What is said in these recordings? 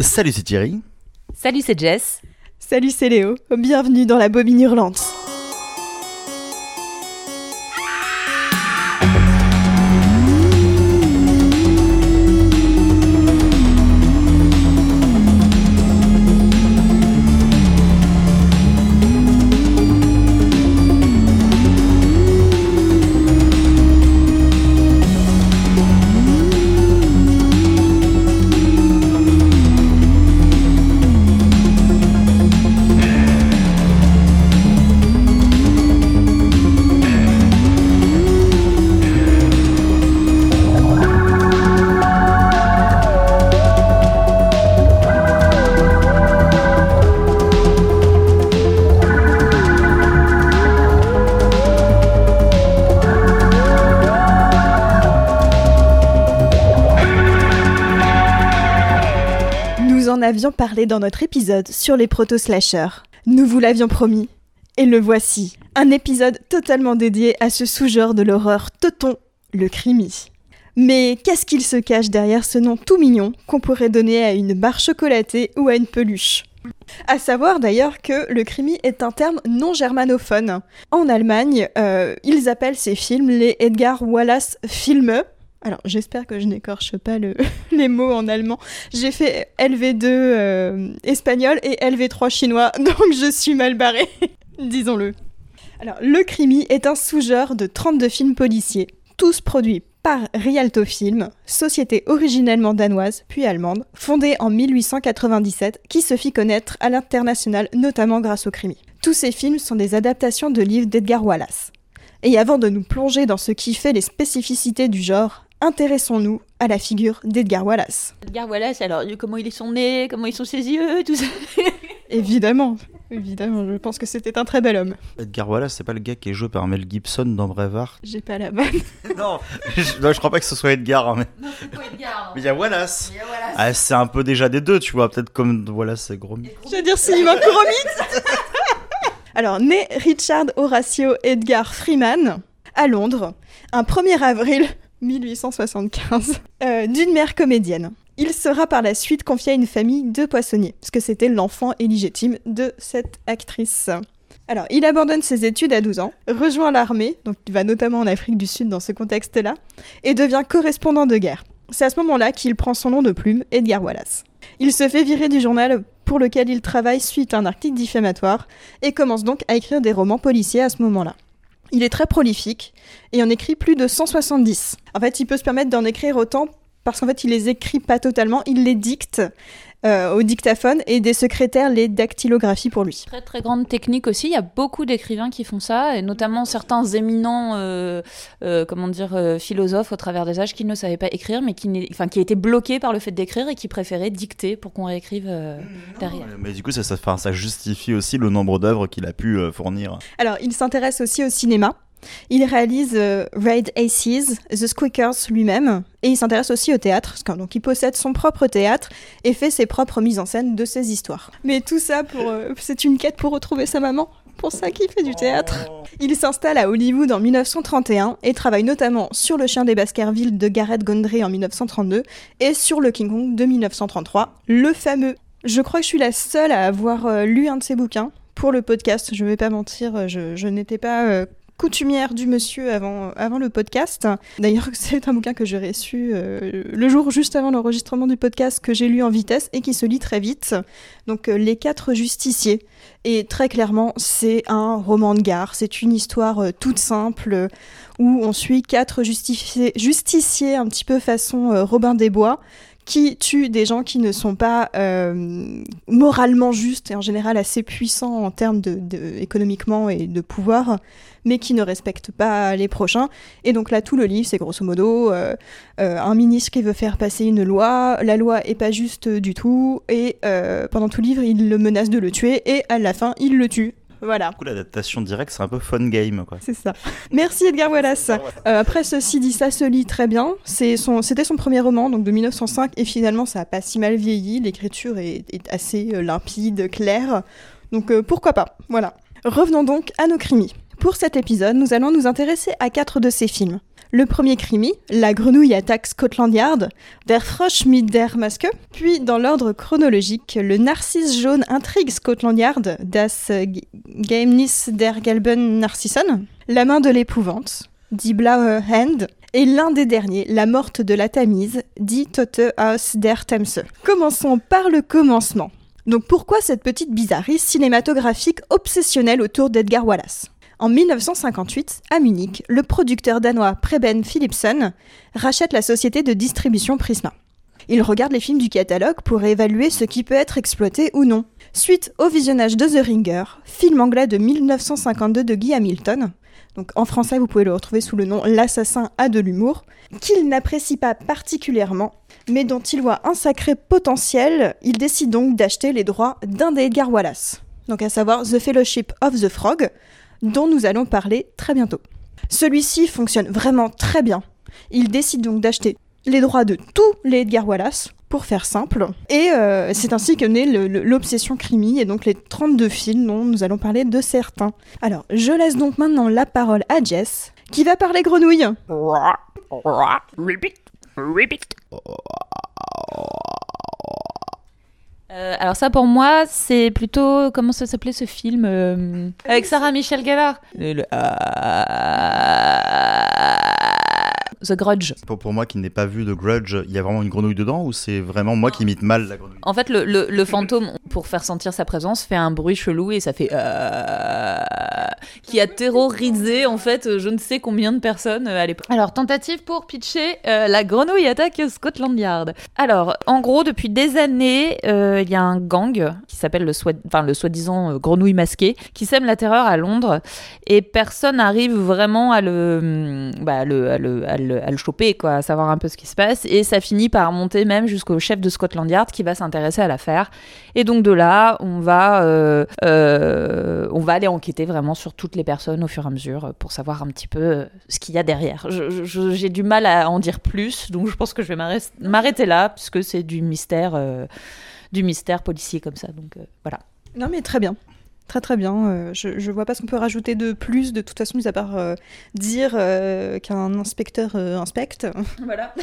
Salut, c'est Thierry. Salut, c'est Jess. Salut, c'est Léo. Bienvenue dans la bobine hurlante. Avions parlé dans notre épisode sur les proto-slashers. Nous vous l'avions promis. Et le voici. Un épisode totalement dédié à ce sous-genre de l'horreur teuton, le crimi. Mais qu'est-ce qu'il se cache derrière ce nom tout mignon qu'on pourrait donner à une barre chocolatée ou à une peluche? À savoir d'ailleurs que le crimi est un terme non germanophone. En Allemagne, euh, ils appellent ces films les Edgar Wallace Filme. Alors j'espère que je n'écorche pas le- les mots en allemand. J'ai fait LV2 euh, espagnol et LV3 chinois, donc je suis mal barrée, disons-le. Alors le crimi est un sous-genre de 32 films policiers, tous produits par Rialto Film, société originellement danoise puis allemande, fondée en 1897, qui se fit connaître à l'international notamment grâce au crimi. Tous ces films sont des adaptations de livres d'Edgar Wallace. Et avant de nous plonger dans ce qui fait les spécificités du genre, intéressons-nous à la figure d'Edgar Wallace. Edgar Wallace, alors comment il est son nez, comment ils sont ses yeux, tout ça. Évidemment, évidemment, je pense que c'était un très bel homme. Edgar Wallace, c'est pas le gars qui est joué par Mel Gibson dans Braveheart J'ai pas la vanne. non, je, non, je crois pas que ce soit Edgar, hein, mais Non, c'est pas Edgar. mais il y a Wallace. Ah, c'est un peu déjà des deux, tu vois, peut-être comme Wallace et Gromit. Je veux dire Sylvain Couromite Alors, né Richard Horatio Edgar Freeman à Londres, un 1er avril 1875, euh, d'une mère comédienne. Il sera par la suite confié à une famille de poissonniers, parce que c'était l'enfant illégitime de cette actrice. Alors, il abandonne ses études à 12 ans, rejoint l'armée, donc il va notamment en Afrique du Sud dans ce contexte-là, et devient correspondant de guerre. C'est à ce moment-là qu'il prend son nom de plume, Edgar Wallace. Il se fait virer du journal pour lequel il travaille suite à un article diffamatoire et commence donc à écrire des romans policiers à ce moment-là. Il est très prolifique et en écrit plus de 170. En fait, il peut se permettre d'en écrire autant parce qu'en fait, il les écrit pas totalement, il les dicte euh, au dictaphone et des secrétaires les dactylographient pour lui. Très très grande technique aussi. Il y a beaucoup d'écrivains qui font ça, et notamment certains éminents, euh, euh, comment dire, euh, philosophes au travers des âges qui ne savaient pas écrire, mais qui, n'est- enfin, qui étaient bloqués par le fait d'écrire et qui préféraient dicter pour qu'on réécrive euh, derrière. Mais du coup, ça, ça, justifie aussi le nombre d'œuvres qu'il a pu euh, fournir. Alors, il s'intéresse aussi au cinéma. Il réalise euh, Raid Aces, The Squeakers lui-même, et il s'intéresse aussi au théâtre, donc il possède son propre théâtre et fait ses propres mises en scène de ses histoires. Mais tout ça, pour, euh, c'est une quête pour retrouver sa maman. Pour ça qu'il fait du théâtre. Il s'installe à Hollywood en 1931 et travaille notamment sur Le Chien des Baskerville de Garrett Gondry en 1932 et sur Le King Kong de 1933, le fameux. Je crois que je suis la seule à avoir euh, lu un de ses bouquins pour le podcast. Je vais pas mentir, je, je n'étais pas euh, coutumière du monsieur avant, avant le podcast. D'ailleurs, c'est un bouquin que j'ai reçu euh, le jour juste avant l'enregistrement du podcast que j'ai lu en vitesse et qui se lit très vite. Donc, euh, Les Quatre Justiciers. Et très clairement, c'est un roman de gare. C'est une histoire euh, toute simple où on suit quatre justifiés- justiciers un petit peu façon Robin des Bois qui tuent des gens qui ne sont pas euh, moralement justes et en général assez puissants en termes de, de- économiquement et de pouvoir, mais qui ne respectent pas les prochains. Et donc là, tout le livre, c'est grosso modo euh, euh, un ministre qui veut faire passer une loi, la loi est pas juste du tout, et pendant tout le livre, il le menace de le tuer, et à la fin, il le tue. Voilà. Du coup, l'adaptation directe, c'est un peu fun game, quoi. C'est ça. Merci Edgar Wallace. Euh, après, ceci dit, ça se lit très bien. C'est son, c'était son premier roman, donc de 1905, et finalement, ça a pas si mal vieilli. L'écriture est, est assez euh, limpide, claire. Donc euh, pourquoi pas Voilà. Revenons donc à nos crimis. Pour cet épisode, nous allons nous intéresser à quatre de ces films. Le premier crimi, la grenouille attaque Scotland Yard, Der Frosch mit der Maske. Puis, dans l'ordre chronologique, le narcisse jaune intrigue Scotland Yard, Das Geheimnis der gelben Narcissen. La main de l'épouvante, Die blaue Hand. Et l'un des derniers, la morte de la Tamise, Die Tote aus der Themse. Commençons par le commencement. Donc pourquoi cette petite bizarrerie cinématographique obsessionnelle autour d'Edgar Wallace? En 1958, à Munich, le producteur danois Preben Philipson rachète la société de distribution Prisma. Il regarde les films du catalogue pour évaluer ce qui peut être exploité ou non. Suite au visionnage de The Ringer, film anglais de 1952 de Guy Hamilton, donc en français vous pouvez le retrouver sous le nom L'assassin a de l'humour, qu'il n'apprécie pas particulièrement, mais dont il voit un sacré potentiel, il décide donc d'acheter les droits d'un des Edgar Wallace, donc à savoir The Fellowship of the Frog, dont nous allons parler très bientôt. Celui-ci fonctionne vraiment très bien. Il décide donc d'acheter les droits de tous les Edgar Wallace, pour faire simple. Et euh, c'est ainsi que naît l'obsession crimi et donc les 32 films dont nous allons parler de certains. Alors, je laisse donc maintenant la parole à Jess, qui va parler grenouille. Euh, alors ça pour moi c'est plutôt comment ça s'appelait ce film euh, avec Sarah Michel Gellar? Le, The Grudge. Pour, pour moi qui n'ai pas vu The Grudge, il y a vraiment une grenouille dedans ou c'est vraiment moi qui imite mal la grenouille? En fait, le, le, le, fantôme, pour faire sentir sa présence, fait un bruit chelou et ça fait. Euh... qui a terrorisé en fait je ne sais combien de personnes euh, à l'époque. Alors, tentative pour pitcher euh, La grenouille attaque Scotland Yard. Alors, en gros, depuis des années, euh, il y a un gang qui s'appelle le, soi... enfin, le soi-disant grenouille masquée qui sème la terreur à Londres et personne n'arrive vraiment à le, bah, le, à le, à le à le choper, quoi, à savoir un peu ce qui se passe. Et ça finit par monter même jusqu'au chef de Scotland Yard qui va s'intéresser à l'affaire. Et donc de là, on va, euh, euh, on va aller enquêter vraiment sur toutes les personnes au fur et à mesure pour savoir un petit peu euh, ce qu'il y a derrière. J'ai du mal à en dire plus, donc je pense que je vais m'arrêter là, puisque c'est du mystère, du mystère policier comme ça. Donc voilà. Non mais très bien. Très très bien. Euh, je, je vois pas ce qu'on peut rajouter de plus, de toute façon, mis à part euh, dire euh, qu'un inspecteur inspecte. Voilà.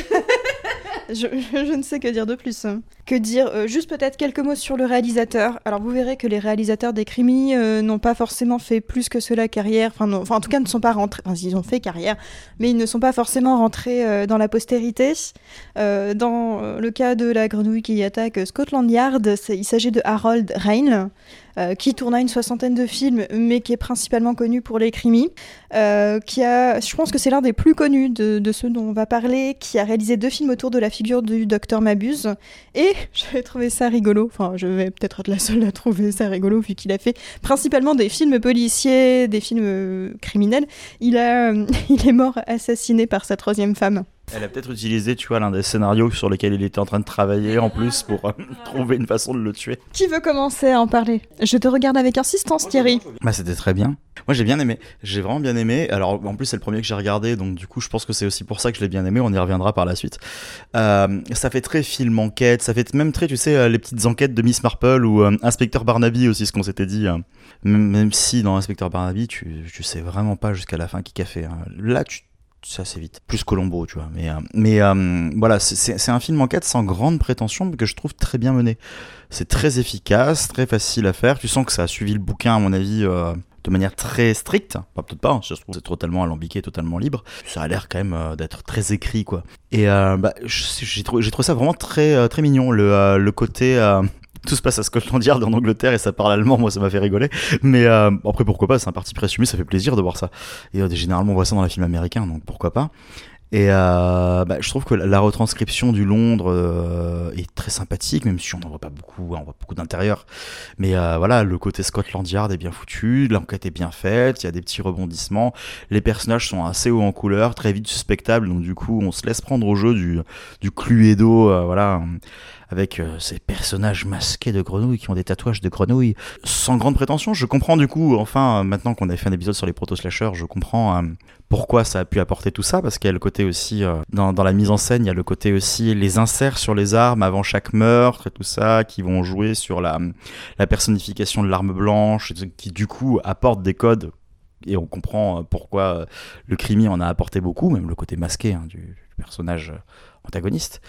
je, je, ne sais que dire de plus. Que dire Juste peut-être quelques mots sur le réalisateur. Alors vous verrez que les réalisateurs des crimis n'ont pas forcément fait plus que cela carrière. Enfin, enfin, en tout cas, ne sont pas rentrés. Enfin, ils ont fait carrière, mais ils ne sont pas forcément rentrés dans la postérité. dans le cas de la grenouille qui attaque Scotland Yard, il s'agit de Harold Rain. Euh, qui tourna une soixantaine de films, mais qui est principalement connu pour les crimis, euh, qui a, je pense que c'est l'un des plus connus de, de, ceux dont on va parler, qui a réalisé deux films autour de la figure du docteur Mabuse, et j'avais trouvé ça rigolo, enfin je vais peut-être être la seule à trouver ça rigolo, vu qu'il a fait principalement des films policiers, des films euh, criminels, il, a, il est mort assassiné par sa troisième femme. Elle a peut-être utilisé, tu vois, l'un des scénarios sur lesquels il était en train de travailler en plus pour euh, trouver une façon de le tuer. Qui veut commencer à en parler? Je te regarde avec insistance, Thierry. Bah, c'était très bien. Moi, j'ai bien aimé. J'ai vraiment bien aimé. Alors, en plus, c'est le premier que j'ai regardé, donc du coup, je pense que c'est aussi pour ça que je l'ai bien aimé. On y reviendra par la suite. Euh, ça fait très film enquête. Ça fait même très, tu sais, euh, les petites enquêtes de Miss Marple ou Inspecteur Barnaby aussi, ce qu'on s'était dit. Même si dans Inspecteur Barnaby, tu, tu sais vraiment pas jusqu'à la fin qui a fait. Hein. Là, tu ça assez vite. Plus Colombo, tu vois. Mais, euh, mais euh, voilà, c'est un film enquête sans grande prétention, mais que je trouve très bien mené. C'est très efficace, très facile à faire. Tu sens que ça a suivi le bouquin, à mon avis, euh, de manière très stricte. Pas peut-être pas, hein, je trouve c'est totalement alambiqué, totalement libre. Ça a l'air quand même d'être très écrit, quoi. Et bah, j'ai trouvé, trouvé, ça vraiment très, très mignon. Le, le côté tout se passe à Scotland Yard en Angleterre et ça parle allemand, moi ça m'a fait rigoler. Mais euh, après pourquoi pas, c'est un parti présumé, ça fait plaisir de voir ça. Et euh, généralement on voit ça dans les films américains, donc pourquoi pas? Et euh, bah, je trouve que la retranscription du Londres est très sympathique, même si on n'en voit pas beaucoup, on voit beaucoup d'intérieur. Mais voilà, le côté Scotland Yard est bien foutu, l'enquête est bien faite, il y a des petits rebondissements, les personnages sont assez hauts en couleur, très vite suspectables, donc du coup on se laisse prendre au jeu du, du Cluedo, voilà avec ces personnages masqués de grenouilles qui ont des tatouages de grenouilles. Sans grande prétention, je comprends du coup, enfin, maintenant qu'on a fait un épisode sur les proto-slashers, je comprends pourquoi ça a pu apporter tout ça, parce qu'il y a le côté aussi, euh, dans, la mise en scène, il y a le côté aussi les inserts sur les armes avant chaque meurtre et tout ça, qui vont jouer sur la, la personnification de l'arme blanche, qui du coup apporte des codes et on comprend pourquoi le crimi en a apporté beaucoup, même le côté masqué hein, du, personnage antagoniste.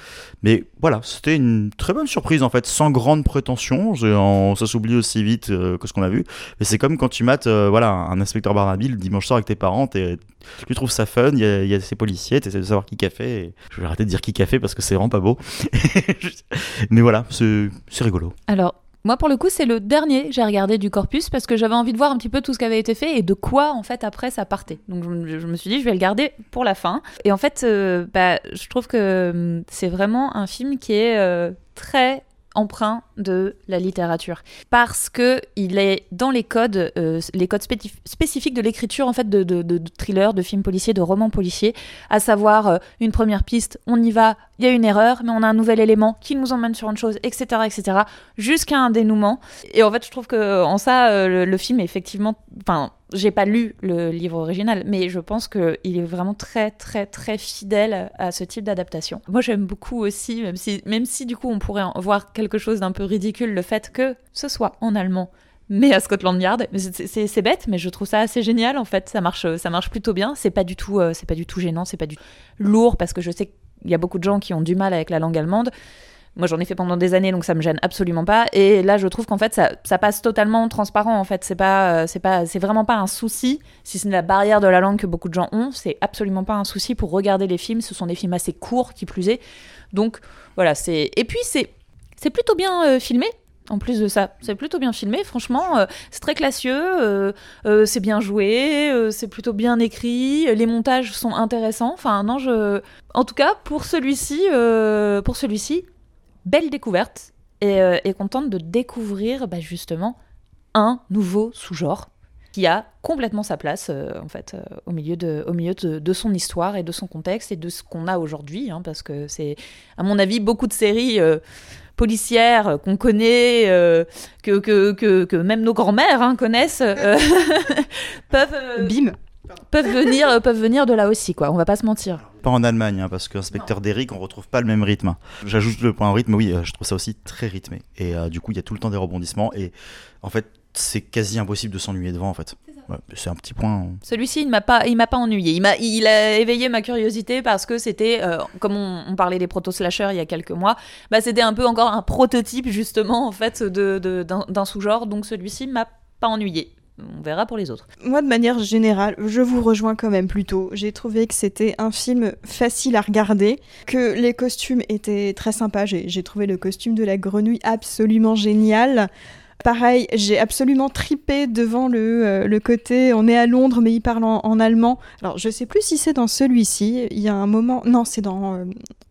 Mais voilà, c'était une très bonne surprise en fait, sans grande prétention. ça s'oublie aussi vite euh, que ce qu'on a vu. Mais c'est comme quand tu mates euh, voilà, un inspecteur Barnaby dimanche soir avec tes parents, tu trouves ça fun, il y, a ces policiers, tu essaies de savoir qui a fait. Je vais arrêter de dire qui a fait parce que c'est vraiment pas beau. Mais voilà, c'est rigolo. Alors, moi, pour le coup, c'est le dernier que j'ai regardé du corpus parce que j'avais envie de voir un petit peu tout ce qui avait été fait et de quoi, en fait, après, ça partait. Donc, je, me suis dit, je vais le garder pour la fin. Et en fait, euh, bah, je trouve que hum, c'est vraiment un film qui est euh, très emprunt de la littérature. Parce que il est dans les codes euh, les codes spécifiques de l'écriture en fait de, de, de, thrillers de films policiers de romans policiers. À savoir euh, une première piste on y va il y a une erreur mais on a un nouvel élément qui nous emmène sur une chose etc etc jusqu'à un dénouement. Et en fait je trouve que en ça euh, le, le, film est effectivement enfin j'ai pas lu le livre original, mais je pense qu'il est vraiment très, très, très fidèle à ce type d'adaptation. Moi, j'aime beaucoup aussi, même si, même si du coup on pourrait en voir quelque chose d'un peu ridicule, le fait que ce soit en allemand, mais à Scotland Yard. C'est bête, mais je trouve ça assez génial en fait. Ça marche, ça marche plutôt bien. C'est pas du tout, euh, c'est pas du tout gênant, c'est pas du tout lourd parce que je sais qu'il y a beaucoup de gens qui ont du mal avec la langue allemande. Moi, j'en ai fait pendant des années, donc ça me gêne absolument pas. Et là, je trouve qu'en fait, ça, passe totalement transparent. En fait, c'est pas, euh, c'est pas, c'est vraiment pas un souci. Si c'est la barrière de la langue que beaucoup de gens ont, c'est absolument pas un souci pour regarder les films. Ce sont des films assez courts, qui plus est. Donc voilà, c'est. Et puis c'est, c'est plutôt bien euh, filmé. En plus de ça, c'est plutôt bien filmé, franchement, euh, c'est très classieux, c'est bien joué, c'est plutôt bien écrit, les montages sont intéressants. Enfin, non, je, en tout cas, pour celui-ci, pour celui-ci, belle découverte euh, et, contente de découvrir bah, justement un nouveau sous-genre qui a complètement sa place euh, en fait euh, au milieu, de, au milieu de, son histoire et de son contexte et de ce qu'on a aujourd'hui hein, parce que c'est à mon avis beaucoup de séries policières qu'on connaît que, que, que, même nos grands-mères hein, connaissent peuvent bim peuvent venir peuvent venir de là aussi quoi on va pas se mentir pas en Allemagne, hein, parce qu'inspecteur d'Eric, on retrouve pas le même rythme. J'ajoute le point rythme, oui, euh, je trouve ça aussi très rythmé. Et euh, du coup, il y a tout le temps des rebondissements. Et en fait, c'est quasi impossible de s'ennuyer devant, en fait. C'est un petit point. Celui-ci, il m'a pas, il m'a pas ennuyé. Il m'a, il a éveillé ma curiosité parce que c'était, euh, comme on, parlait des proto slashers il y a quelques mois, bah c'était un peu encore un prototype justement en fait de, d'un sous-genre. Donc celui-ci m'a pas ennuyé on verra pour les autres. Moi, de manière générale, je vous rejoins quand même plutôt. J'ai trouvé que c'était un film facile à regarder, que les costumes étaient très sympas. J'ai trouvé le costume de la grenouille absolument génial. Pareil, j'ai absolument tripé devant le, euh, le, côté on est à Londres mais il parle en, allemand. Alors je sais plus si c'est dans celui-ci, il y a un moment, non c'est dans euh,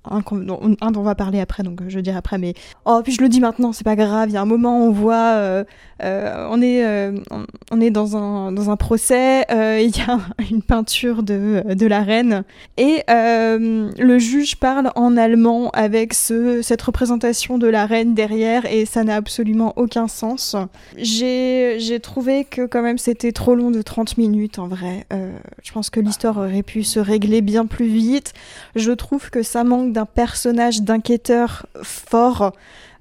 un, dont on va parler après, donc je dirai après, mais oh puis je le dis maintenant, c'est pas grave, il y a un moment on voit, euh, on, est, on, est dans un, dans un procès, il y a une peinture de, de la reine et le juge parle en allemand avec ce, cette représentation de la reine derrière et ça n'a absolument aucun sens. J'ai trouvé que quand même c'était trop long de 30 minutes en vrai. Euh, je pense que l'histoire aurait pu se régler bien plus vite. Je trouve que ça manque d'un personnage d'enquêteur fort.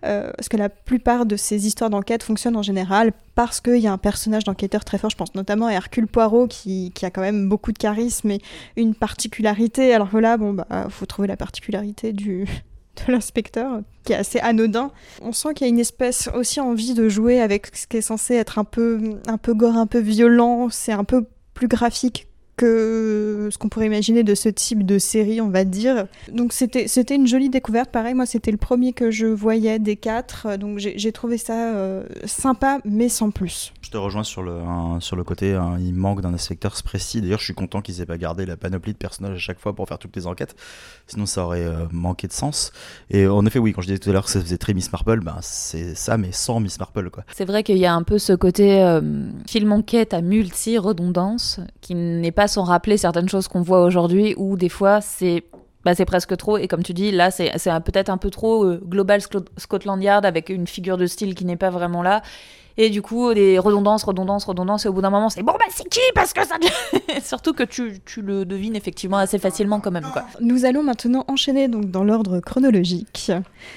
Euh, parce que la plupart de ces histoires d'enquête fonctionnent en général parce qu'il y a un personnage d'enquêteur très fort. Je pense notamment à Hercule Poirot qui, qui, a quand même beaucoup de charisme et une particularité. Alors voilà, bon, bah, faut trouver la particularité du, de l'inspecteur, qui est assez anodin. On sent qu'il y a une espèce aussi envie de jouer avec ce qui est censé être un peu, un peu gore, un peu violent. C'est un peu plus graphique que ce qu'on pourrait imaginer de ce type de série, on va dire. Donc c'était c'était une jolie découverte. Pareil, moi c'était le premier que je voyais des quatre, donc j'ai trouvé ça euh, sympa, mais sans plus. Je te rejoins sur le sur le côté, il manque d'un inspecteur précis. D'ailleurs, je suis content qu'ils aient pas gardé la panoplie de personnages à chaque fois pour faire toutes les enquêtes, sinon ça aurait euh, manqué de sens. Et en effet, oui, quand je disais tout à l'heure que ça faisait très Miss Marple, ben c'est ça, mais sans Miss Marple quoi. C'est vrai qu'il y a un peu ce côté euh, film enquête à multi redondance qui n'est pas sans rappeler certaines choses qu'on voit aujourd'hui, où des fois c'est bah, c'est presque trop. Et comme tu dis, là, c'est peut-être un peu trop euh, global Scot- Scotland Yard avec une figure de style qui n'est pas vraiment là. Et du coup, des redondances, redondances, redondances. Et au bout d'un moment, c'est bon, bah c'est qui? Parce que ça. Surtout que tu, tu le devines effectivement assez facilement quand même. Quoi. Nous allons maintenant enchaîner donc dans l'ordre chronologique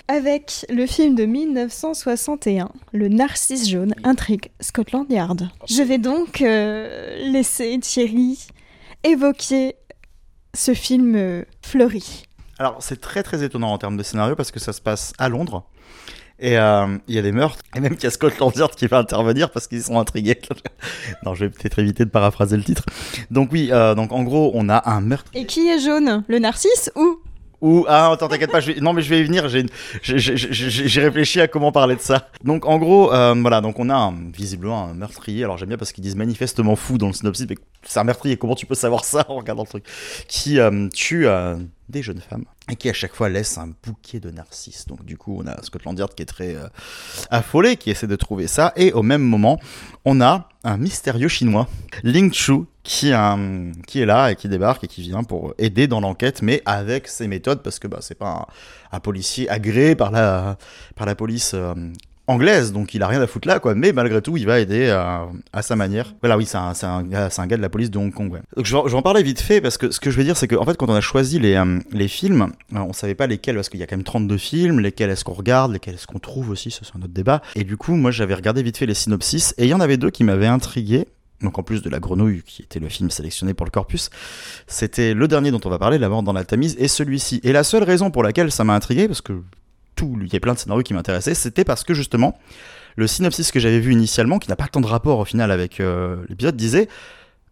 avec le film de 1961, Le Narcisse jaune intrigue Scotland Yard. Je vais donc euh, laisser Thierry évoquer ce film euh, fleuri. Alors, c'est très très étonnant en termes de scénario parce que ça se passe à Londres. Et euh, il y a des meurtres, et même qu'il y a Scotland Yard qui va intervenir parce qu'ils sont intrigués. non, je vais peut-être éviter de paraphraser le titre. Donc oui, euh, donc en gros, on a un meurtre. Et qui est jaune? Le Narcisse ou? Ou ah attends, t'inquiète pas, je vais... non mais je vais y venir. J'ai réfléchi à comment parler de ça. Donc en gros, euh, voilà, donc on a un- visiblement un meurtrier. Alors j'aime bien parce qu'ils disent manifestement fou dans le synopsis, mais c'est un meurtrier. Comment tu peux savoir ça en regardant le truc? Qui euh, tue euh, des jeunes femmes et qui à chaque fois laisse un bouquet de narcisses. Donc du coup, on a Scotland Yard qui est très euh, affolé, qui essaie de trouver ça. Et au même moment, on a un mystérieux chinois, Ling Chu, qui, euh, qui est là et qui débarque et qui vient pour aider dans l'enquête, mais avec ses méthodes, parce que bah, c'est pas un, un policier agréé par la, par la police euh, anglaise, donc il a rien à foutre là, quoi. Mais malgré tout, il va aider euh, à sa manière. Voilà, oui, c'est un, un, un gars de la police de Hong Kong, ouais. Donc je vais, en parler vite fait, parce que ce que je veux dire, c'est que en fait, quand on a choisi les, euh, films, euh, on savait pas lesquels, parce qu'il y a quand même 32 films, lesquels est-ce qu'on regarde, lesquels est-ce qu'on trouve aussi, ça c'est un autre débat. Et du coup, moi j'avais regardé vite fait les synopsis, et il y en avait deux qui m'avaient intrigué. Donc en plus de La Grenouille, qui était le film sélectionné pour le corpus, c'était le dernier dont on va parler, La mort dans la Tamise, et celui-ci. Et la seule raison pour laquelle ça m'a intrigué, parce que tout, il y a plein de scénarios qui m'intéressaient, c'était parce que justement, le synopsis que j'avais vu initialement, qui n'a pas tant de rapport au final avec euh, l'épisode, disait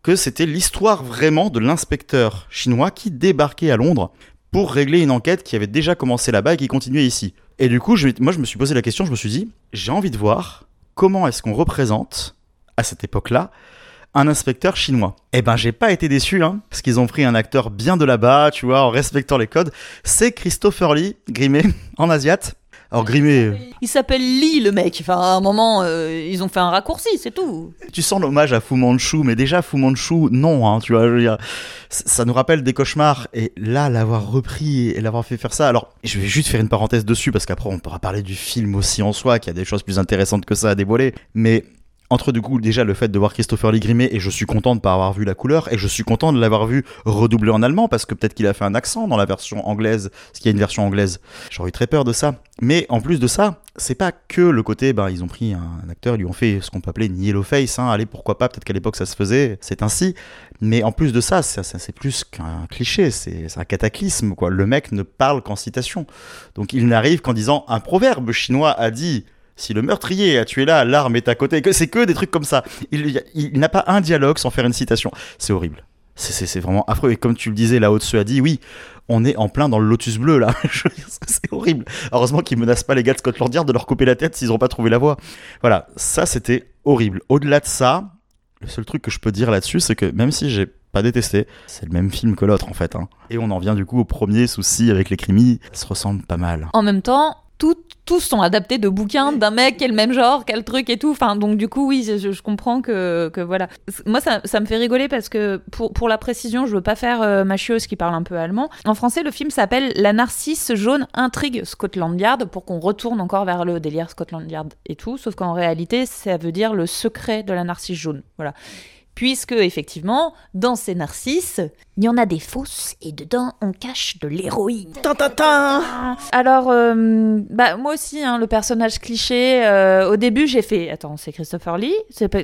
que c'était l'histoire vraiment de l'inspecteur chinois qui débarquait à Londres pour régler une enquête qui avait déjà commencé là-bas et qui continuait ici. Et du coup, moi, je me suis posé la question, je me suis dit, j'ai envie de voir comment est-ce qu'on représente, à cette époque-là, un inspecteur chinois. Eh ben, j'ai pas été déçu, hein, parce qu'ils ont pris un acteur bien de là-bas, tu vois, en respectant les codes. C'est Christopher Lee, grimé, en asiate. Alors, grimé, euh, Il s'appelle Lee, le mec. Enfin, à un moment, euh, ils ont fait un raccourci, c'est tout. tu sens l'hommage à Fu Manchu, mais déjà Fu Manchu, non, hein, tu vois, je veux dire, c- ça nous rappelle des cauchemars, et là, l'avoir repris et l'avoir fait faire ça, alors, je vais juste faire une parenthèse dessus, parce qu'après, on pourra parler du film aussi en soi, qui a des choses plus intéressantes que ça à dévoiler, mais entre du coup déjà le fait de voir Christopher Lee grimé et je suis content de pas avoir vu la couleur et je suis content de l'avoir vu redoublé en allemand parce que peut-être qu'il a fait un accent dans la version anglaise parce qu'il y a une version anglaise. J'aurais eu très peur de ça. Mais en plus de ça c'est pas que le côté ben ils ont pris un acteur ils lui ont fait ce qu'on peut appeler une yellow face hein, allez pourquoi pas peut-être qu'à l'époque ça se faisait c'est ainsi. Mais en plus de ça c'est plus qu'un cliché c'est un cataclysme quoi. Le mec ne parle qu'en citation. Donc il n'arrive qu'en disant un proverbe chinois a dit si le meurtrier a tué là, l'arme est à côté. Que- C'est que des trucs comme ça. Il, il- n'a pas un dialogue sans faire une citation. C'est horrible. C'est- vraiment affreux. Et comme tu le disais, là-haut de a dit, oui, on est en plein dans le lotus bleu, là. C'est horrible. Heureusement qu'ils menacent pas les gars de Scotland Yard de leur couper la tête s'ils n'ont pas trouvé la voie. Voilà, ça, c'était horrible. Au-delà de ça, le seul truc que je peux dire là-dessus, c'est que même si j'ai pas détesté, c'est le même film que l'autre, en fait. hein. Et on en vient du coup au premier souci avec les crimis. Ça se ressemble pas mal. En même temps, tout- tous sont adaptés de bouquins d'un mec qui est le même genre, quel truc et tout. Enfin, donc du coup, oui, je, je comprends que, que voilà. Moi, ça, ça me fait rigoler parce que pour, pour la précision, je veux pas faire euh, ma chieuse qui parle un peu allemand. En français, le film s'appelle La Narcisse jaune intrigue Scotland Yard pour qu'on retourne encore vers le délire Scotland Yard et tout. Sauf qu'en réalité, ça veut dire le secret de la narcisse jaune. Voilà. Puisque, effectivement, dans ces narcisses, il y en a des fausses et dedans, on cache de l'héroïne. Alors, euh, bah, moi aussi, hein, le personnage cliché, euh, au début, j'ai fait Attends, c'est Christopher Lee? C'est pas,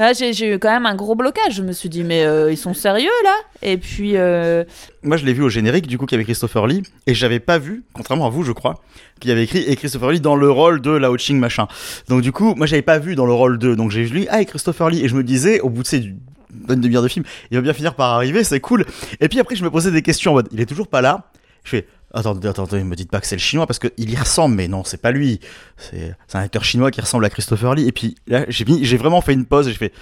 Là, j'ai, eu quand même un gros blocage. Je me suis dit Mais euh, ils sont sérieux là? Et puis, euh, Moi, je l'ai vu au générique, du coup, qu'il y avait Christopher Lee, et j'avais pas vu, contrairement à vous, je crois, qu'il y avait écrit et Christopher Lee dans le rôle de Lao Ching machin. Donc, du coup, moi, j'avais pas vu dans le rôle de, donc j'ai lu, ah, et Christopher Lee, et je me disais, au bout de ces demi-heure de film, il va bien finir par arriver, c'est cool. Et puis après, je me posais des questions en mode, il est toujours pas là. Je fais, attendez, attendez, me dites pas que c'est le chinois, parce qu'il y ressemble, mais non, c'est pas lui. C'est un acteur chinois qui ressemble à Christopher Lee. Et puis là, j'ai j'ai vraiment fait une pause et je fais,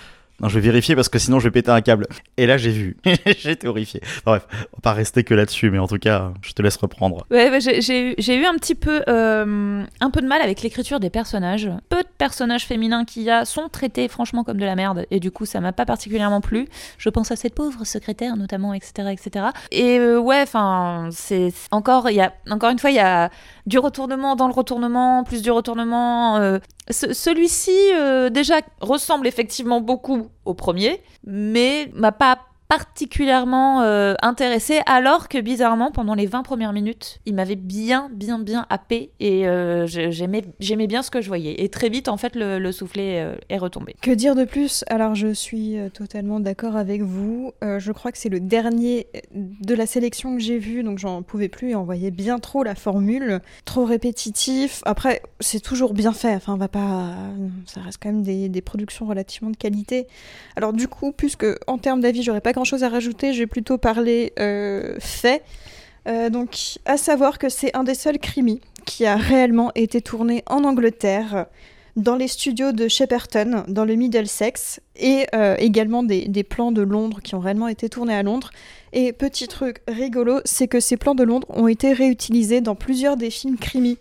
Non, je vais vérifier parce que sinon je vais péter un câble. Et là, j'ai vu. J'étais horrifié. Bref, on va pas rester que là-dessus, mais en tout cas, je te laisse reprendre. Ouais, j'ai- eu- un petit peu, euh, un peu de mal avec l'écriture des personnages. Peu de personnages féminins qu'il y a sont traités franchement comme de la merde, et du coup, ça m'a pas particulièrement plu. Je pense à cette pauvre secrétaire notamment, etc., etc. Et euh, ouais, enfin, c'est encore, encore une fois, il y a du retournement dans le retournement, plus du retournement. euh, Celui-ci euh, déjà ressemble effectivement beaucoup au premier, mais m'a pas particulièrement euh, intéressé alors que bizarrement pendant les 20 premières minutes il m'avait bien bien bien happé et euh, j'aimais j'aimais bien ce que je voyais et très vite en fait le, le soufflet euh, est retombé Que dire de plus? Alors je suis euh, totalement d'accord avec vous. Je crois que c'est le dernier de la sélection que j'ai vu, donc j'en pouvais plus et on voyait bien trop la formule, trop répétitif. Après, c'est toujours bien fait. Enfin, on va pas, ça reste quand même des, des productions relativement de qualité. Alors du coup, puisque en termes d'avis, j'aurais pas grand-chose à rajouter, je vais plutôt parler euh, fait. Euh, donc, à savoir que c'est un des seuls crimis qui a réellement été tourné en Angleterre dans les studios de Shepperton, dans le Middlesex, et euh, également des, des plans de Londres qui ont réellement été tournés à Londres. Et petit truc rigolo, c'est que ces plans de Londres ont été réutilisés dans plusieurs des films crimi.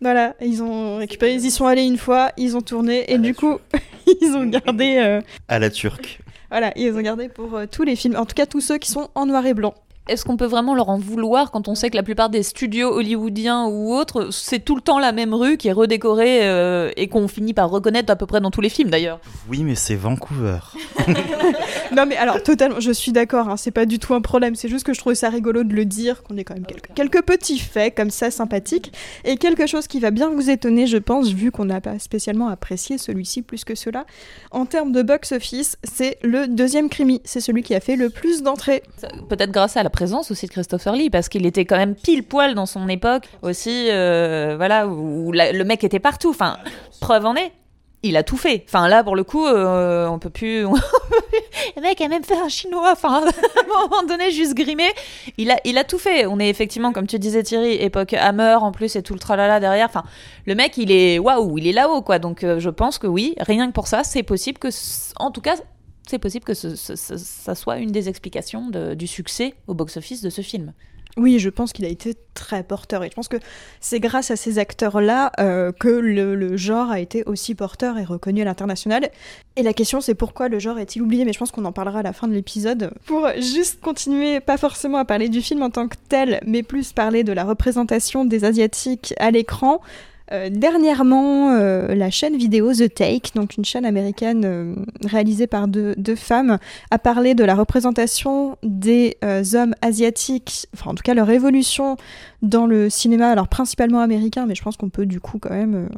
Voilà, ils ont récupéré, ils y sont allés une fois, ils ont tourné, et du coup, ils ont gardé, euh, À la turque. Voilà, ils ont gardé pour euh, tous les films, en tout cas tous ceux qui sont en noir et blanc. Est-ce qu'on peut vraiment leur en vouloir quand on sait que la plupart des studios hollywoodiens ou autres c'est tout le temps la même rue qui est redécorée euh, et qu'on finit par reconnaître à peu près dans tous les films d'ailleurs Oui, mais c'est Vancouver. Non mais alors totalement, je suis d'accord, hein, c'est pas du tout un problème, c'est juste que je trouvais ça rigolo de le dire, qu'on ait quand même quelques, quelques petits faits comme ça sympathiques, et quelque chose qui va bien vous étonner je pense, vu qu'on n'a pas spécialement apprécié celui-ci plus que cela. En termes de box-office, c'est le deuxième crimi, c'est celui qui a fait le plus d'entrées. Peut-être grâce à la aussi de Christopher Lee, parce qu'il était quand même pile poil dans son époque aussi, euh, voilà, où le mec était partout. Enfin, preuve en est, il a tout fait. Enfin, là, pour le coup, euh, on peut plus. le mec a même fait un chinois. Enfin, à un moment donné, juste grimé. Il a, il a tout fait. On est effectivement, comme tu disais, Thierry, époque Hammer en plus et tout le tralala derrière. Enfin, le mec, il est waouh, il est là-haut, quoi. Donc, euh, je pense que oui, rien que pour ça, c'est possible que, en tout cas, c'est possible que ce- ça soit une des explications du succès au box-office de ce film. Oui, je pense qu'il a été très porteur, et je pense que c'est grâce à ces acteurs-là euh, que le, le genre a été aussi porteur et reconnu à l'international. Et la question, c'est pourquoi le genre est-il oublié? Mais je pense qu'on en parlera à la fin de l'épisode. Pour juste continuer, pas forcément à parler du film en tant que tel, mais plus parler de la représentation des Asiatiques à l'écran. Euh, dernièrement, euh, la chaîne vidéo The Take, donc une chaîne américaine euh, réalisée par deux, femmes, a parlé de la représentation des hommes asiatiques, enfin en tout cas leur évolution dans le cinéma, alors principalement américain, mais je pense qu'on peut du coup quand même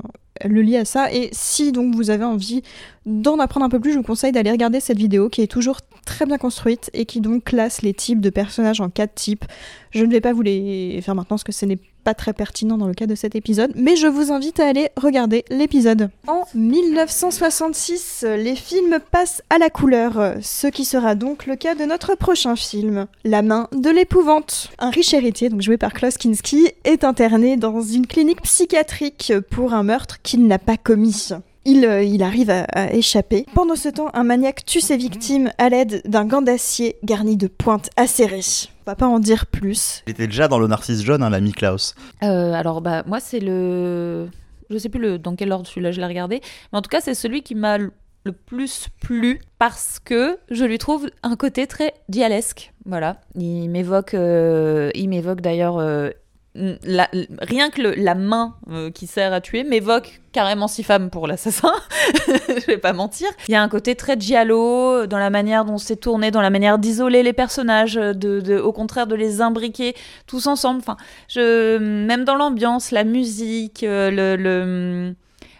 le lier à ça. Et si donc vous avez envie d'en apprendre un peu plus, je vous conseille d'aller regarder cette vidéo qui est toujours très bien construite et qui donc classe les types de personnages en quatre types. Je ne vais pas vous les faire maintenant parce que ce n'est pas très pertinent dans le cas de cet épisode, mais je vous invite à aller regarder l'épisode. En 1966, les films passent à la couleur, ce qui sera donc le cas de notre prochain film, La main de l'épouvante. Un riche héritier, donc joué par Klaus Kinski, est interné dans une clinique psychiatrique pour un meurtre qu'il n'a pas commis. Il, euh, il arrive à, à échapper. Pendant ce temps, un maniaque tue ses victimes à l'aide d'un gant d'acier garni de pointes acérées. On va pas en dire plus. Il était déjà dans le Narcisse jaune, hein, l'ami Klaus. Euh, alors, bah, moi, c'est le. Je sais plus le... dans quel ordre celui-là je l'ai regardé, mais en tout cas, c'est celui qui m'a le plus plu parce que je lui trouve un côté très dialesque. Voilà. Il m'évoque, euh, il m'évoque d'ailleurs. euh, rien que la main euh, qui sert à tuer m'évoque carrément six femmes pour l'assassin. je vais pas mentir. Il y a un côté très giallo dans la manière dont c'est tourné, dans la manière d'isoler les personnages, de- au contraire de les imbriquer tous ensemble. Je, même dans l'ambiance, la musique, euh,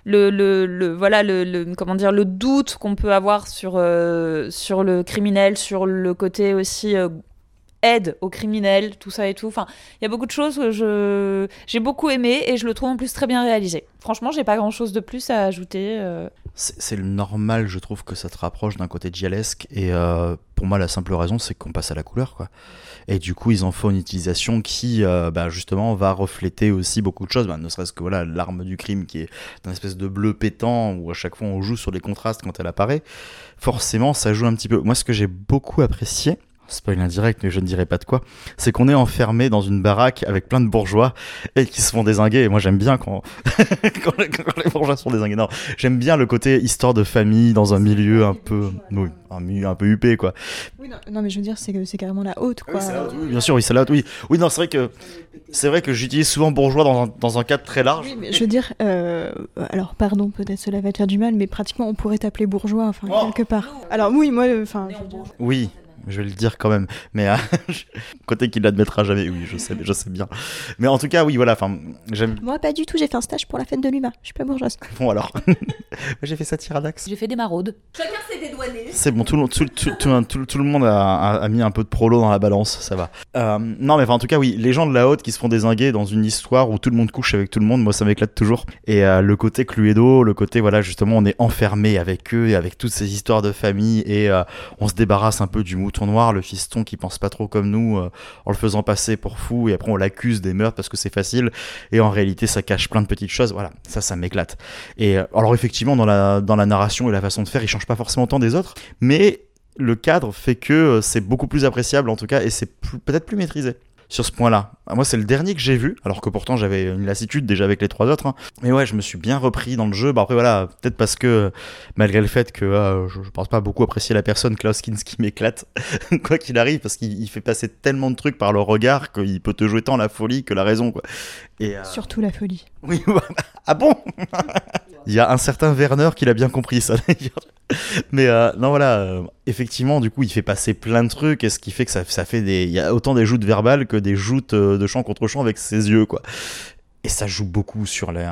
le, voilà, comment dire, le doute qu'on peut avoir sur, euh, le criminel, sur le côté aussi euh, aide aux criminels, tout ça et tout. Enfin, il y a beaucoup de choses que je j'ai beaucoup aimé et je le trouve en plus très bien réalisé. Franchement, j'ai pas grand chose de plus à ajouter. euh. C'est le normal, je trouve, que ça te rapproche d'un côté gialesque. Et euh, pour moi, la simple raison, c'est qu'on passe à la couleur, quoi. Et du coup, ils en font une utilisation qui, euh, bah, justement, va refléter aussi beaucoup de choses. Bah, ne serait-ce que voilà, l'arme du crime qui est d'un espèce de bleu pétant où à chaque fois on joue sur les contrastes quand elle apparaît. Forcément, ça joue un petit peu. Moi, ce que j'ai beaucoup apprécié, spoil indirect, mais je ne dirai pas de quoi, c'est qu'on est enfermé dans une baraque avec plein de bourgeois et qui se font désinguer. Et moi, j'aime bien quand, quand, les, quand les bourgeois se font désinguer. Non, j'aime bien le côté histoire de famille dans un milieu un peu, oui, un milieu un peu huppé, quoi. Oui, non, non, mais je veux dire, c'est que c'est carrément la haute, quoi. Oui, bien sûr, oui, c'est là, oui. Oui, non, c'est vrai que c'est vrai que j'utilise souvent bourgeois dans un, dans un cadre très large. Oui, mais je veux dire, euh, alors pardon, peut-être cela va te faire du mal, mais pratiquement on pourrait t'appeler bourgeois, enfin Oh. quelque part. Alors oui, moi, euh, enfin, Oui, je vais le dire quand même. Mais euh, je- côté qu'il l'admettra jamais, oui, je sais, je sais bien. Mais en tout cas, oui, voilà, enfin, j'aime. moi pas du tout. J'ai fait un stage pour la fête de l'humain. Je suis pas bourgeoise. Bon, alors. J'ai fait ça Tiradax. J'ai fait des maraudes. C'est bon, tout, le- tout, tout, tout, tout- tout le monde a, a- a mis un peu de prolo dans la balance, ça va. Euh, non, mais enfin, en tout cas, oui, les gens de la haute qui se font désinguer dans une histoire où tout le monde couche avec tout le monde, moi, ça m'éclate toujours. Et euh, le côté Cluedo, le côté, voilà, justement, on est enfermé avec eux et avec toutes ces histoires de famille et euh, on se débarrasse un peu du mouton noir, le fiston qui pense pas trop comme nous, euh, en le faisant passer pour fou et après on l'accuse des meurtres parce que c'est facile et en réalité ça cache plein de petites choses. Voilà, ça, ça m'éclate. Et euh, alors effectivement, dans la, narration et la façon de faire, il change pas forcément tant des autres, mais le cadre fait que euh, c'est beaucoup plus appréciable en tout cas et c'est peut-être plus maîtrisé sur ce point-là. Ah, Moi, c'est le dernier que j'ai vu, alors que pourtant j'avais une lassitude déjà avec les trois autres. hein. Mais ouais, je me suis bien repris dans le jeu. Bah après voilà, peut-être parce que malgré le fait que euh, je, je pense pas beaucoup apprécier la personne, Klaus Kinski m'éclate, quoi qu'il arrive, parce qu'il il fait passer tellement de trucs par le regard qu'il peut te jouer tant la folie que la raison, quoi. Et euh, Surtout la folie. oui, ah bon? Il y a un certain Werner qui l'a bien compris ça d'ailleurs. Mais euh, non voilà, euh, effectivement du coup il fait passer plein de trucs et ce qui fait que ça, ça fait des... Il y a autant des joutes verbales que des joutes de chant contre chant avec ses yeux quoi. Et ça joue beaucoup sur les,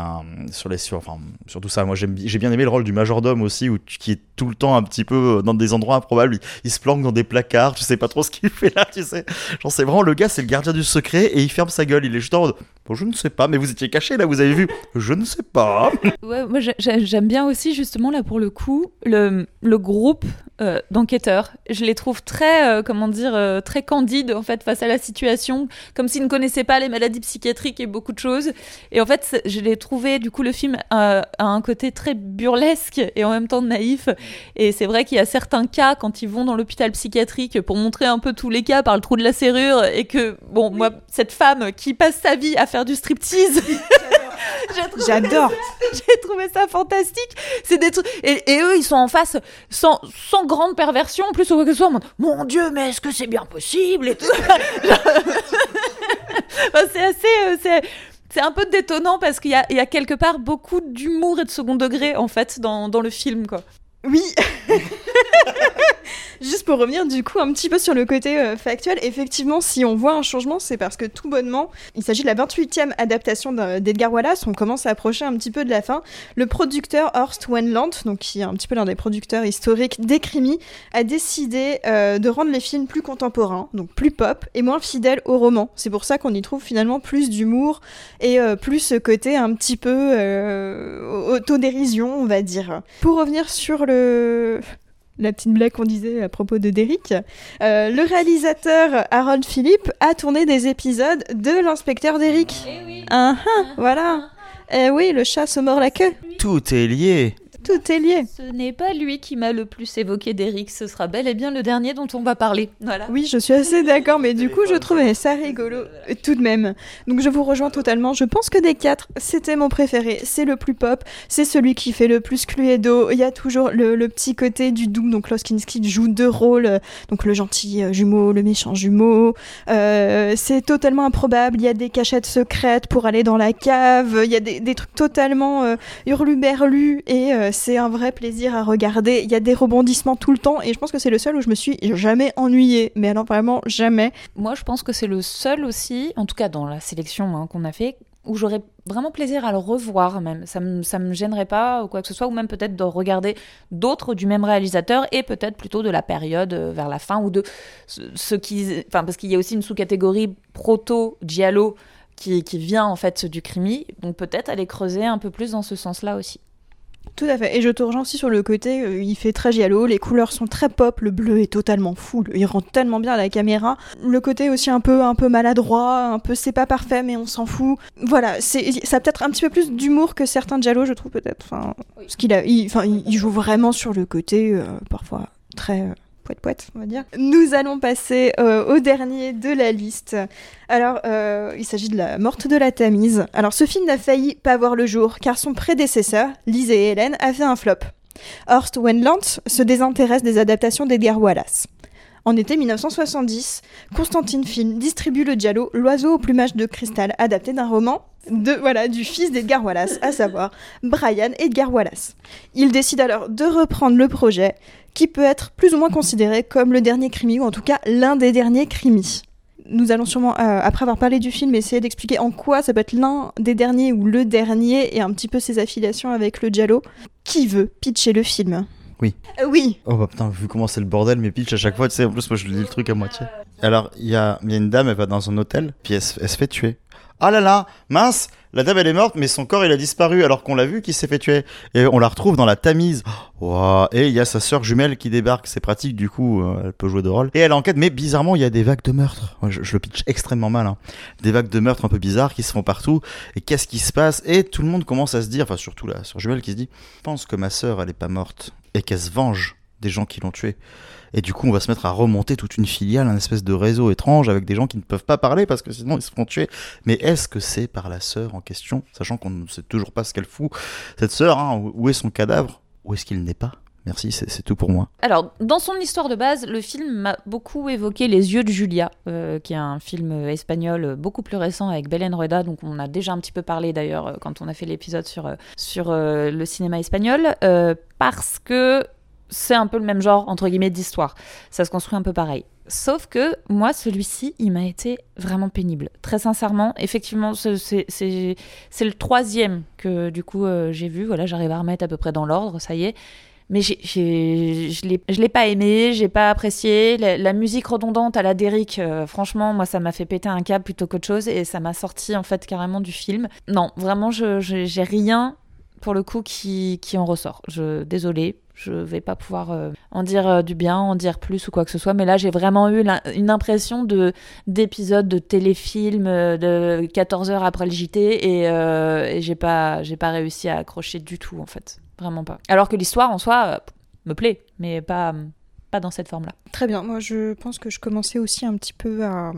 sur les, sur, enfin, sur tout ça. Moi, j'ai bien aimé le rôle du majordome aussi, où tu- qui est tout le temps un petit peu dans des endroits improbables. Il, il se planque dans des placards, tu sais pas trop ce qu'il fait là, tu sais. Genre, c'est vraiment le gars, c'est le gardien du secret et il ferme sa gueule. Il est juste en mode, bon, je ne sais pas, mais vous étiez caché là, vous avez vu Je ne sais pas. Ouais, moi j'ai- j'ai- j'aime bien aussi justement là pour le coup le, le groupe euh, d'enquêteurs. Je les trouve très euh, comment dire euh, très candides en fait face à la situation, comme s'ils ne connaissaient pas les maladies psychiatriques et beaucoup de choses. Et en fait je l'ai trouvé du coup le film a, a un côté très burlesque et en même temps naïf. Et c'est vrai qu'il y a certains cas quand ils vont dans l'hôpital psychiatrique pour montrer un peu tous les cas par le trou de la serrure et que bon moi cette femme qui passe sa vie à faire du striptease. J'adore. j'ai trouvé ça fantastique. C'est des trucs et, et eux ils sont en face sans, sans grande perversion en plus au que ce soit en mode, mon dieu mais est-ce que c'est bien possible et tout. Enfin, c'est assez euh, c'est c'est un peu détonnant parce qu'il y a, il y a quelque part beaucoup d'humour et de second degré en fait dans, dans le film quoi. Oui. Juste pour revenir du coup un petit peu sur le côté euh, factuel, effectivement, si on voit un changement, c'est parce que tout bonnement, il s'agit de la 28e adaptation d'Edgar Wallace. On commence à approcher un petit peu de la fin. Le producteur Horst Wendland, donc qui est un petit peu l'un des producteurs historiques des crimis, a décidé euh, de rendre les films plus contemporains, donc plus pop et moins fidèles au roman. C'est pour ça qu'on y trouve finalement plus d'humour et euh, plus ce côté un petit peu autodérision, on va dire. Pour revenir sur le la petite blague qu'on disait à propos de Derrick, euh, le réalisateur Harold Philippe a tourné des épisodes de l'inspecteur Derrick. Ah, ah, voilà. Eh oui, le chat se mord la queue. Tout est lié. Tout est lié. Ce n'est pas lui qui m'a le plus évoqué d'Eric, ce sera bel et bien le dernier dont on va parler. Voilà. Oui, je suis assez d'accord, mais du coup, je trouvais ça rigolo euh, tout de même. Donc, je vous rejoins totalement. Je pense que des quatre, c'était mon préféré. C'est le plus pop. C'est celui qui fait le plus Cluedo. Il y a toujours le, le petit côté du doux. Donc, Loskinski joue deux rôles. Donc, le gentil euh, jumeau, le méchant jumeau. Euh, c'est totalement improbable. Il y a des cachettes secrètes pour aller dans la cave. Il y a des, des trucs totalement euh, hurluberlus. Et euh, c'est un vrai plaisir à regarder. Il y a des rebondissements tout le temps. Et je pense que c'est le seul où je me suis jamais ennuyée. Mais alors, vraiment, jamais. Moi, je pense que c'est le seul aussi, en tout cas dans la sélection hein, qu'on a fait, où j'aurais vraiment plaisir à le revoir même. Ça me, ça me gênerait pas ou quoi que ce soit, ou même peut-être de regarder d'autres du même réalisateur et peut-être plutôt de la période euh, vers la fin ou de ce, qui, enfin parce qu'il y a aussi une sous-catégorie proto giallo qui, qui vient en fait du crimi, donc peut-être aller creuser un peu plus dans ce sens-là aussi. Tout à fait. Et je te rejoins aussi sur le côté, euh, il fait très giallo, les couleurs sont très pop, le bleu est totalement fou, il rentre tellement bien à la caméra. Le côté aussi un peu, un peu maladroit, un peu c'est pas parfait mais on s'en fout. Voilà, c'est, ça a peut-être un petit peu plus d'humour que certains giallo, je trouve peut-être. Enfin, parce qu'il a, enfin, il, joue vraiment sur le côté euh, parfois très euh, Nous allons passer euh, au dernier de la liste. Alors, euh, il s'agit de La Morte de la Tamise. Alors, ce film n'a failli pas voir le jour, car son prédécesseur, Lise et Hélène, a fait un flop. Horst Wendland se désintéresse des adaptations d'Edgar Wallace. En été 1970, Constantine Film distribue le giallo L'oiseau au plumage de cristal, adapté d'un roman de, voilà, du fils d'Edgar Wallace, à savoir Brian Edgar Wallace. Il décide alors de reprendre le projet, qui peut être plus ou moins considéré comme le dernier crimi, ou en tout cas l'un des derniers crimis. Nous allons sûrement, euh, après avoir parlé du film, essayer d'expliquer en quoi ça peut être l'un des derniers ou le dernier, et un petit peu ses affiliations avec le Giallo. Qui veut pitcher le film? Oui. Euh, oui. Oh bah putain, vu comment c'est le bordel, mais pitch à chaque fois, tu sais, en plus moi je lis le truc à moitié. Alors, il y a, y a, une dame, elle va dans un hôtel, puis elle se fait tuer. Ah là là, mince, la dame elle est morte, mais son corps il a disparu alors qu'on l'a vu qu'il s'est fait tuer. Et on la retrouve dans la Tamise. Et il y a sa sœur jumelle qui débarque, c'est pratique, du coup euh, elle peut jouer de rôle. Et elle enquête, mais bizarrement il y a des vagues de meurtres. Je, le pitch extrêmement mal. Hein. Des vagues de meurtres un peu bizarres qui se font partout. Et qu'est-ce qui se passe? Et tout le monde commence à se dire, enfin surtout la sœur jumelle qui se dit, je pense que ma sœur elle est pas morte et qu'elle se venge des gens qui l'ont tuée. Et du coup, on va se mettre à remonter toute une filiale, un espèce de réseau étrange avec des gens qui ne peuvent pas parler parce que sinon ils se font tuer. Mais est-ce que c'est par la sœur en question, sachant qu'on ne sait toujours pas ce qu'elle fout, cette sœur, hein, où est son cadavre Où est-ce qu'il n'est pas Merci, c'est tout pour moi. Alors, dans son histoire de base, le film m'a beaucoup évoqué Les yeux de Julia, euh, qui est un film espagnol beaucoup plus récent avec Belen Rueda, donc on a déjà un petit peu parlé d'ailleurs euh, quand on a fait l'épisode sur, euh, sur le cinéma espagnol, parce que c'est un peu le même genre, entre guillemets, d'histoire. Ça se construit un peu pareil. Sauf que moi, celui-ci, il m'a été vraiment pénible. Très sincèrement, effectivement, c'est le troisième que du coup j'ai vu. Voilà, j'arrive à remettre à peu près dans l'ordre, ça y est. Mais je l'ai pas aimé, j'ai pas apprécié. La, musique redondante à la Derrick, euh, franchement, moi, ça m'a fait péter un câble plutôt qu'autre chose et ça m'a sorti en fait carrément du film. Non, vraiment, je j'ai rien pour le coup qui, qui en ressort. Je désolé, je vais pas pouvoir euh, en dire euh, du bien, en dire plus ou quoi que ce soit, mais là j'ai vraiment eu une impression de d'épisode de téléfilm de 14 heures après le JT et, et j'ai pas j'ai pas réussi à accrocher du tout en fait, vraiment pas. Alors que l'histoire en soi me plaît, mais pas pas dans cette forme-là. Très bien, moi je pense que je commençais aussi un petit peu à,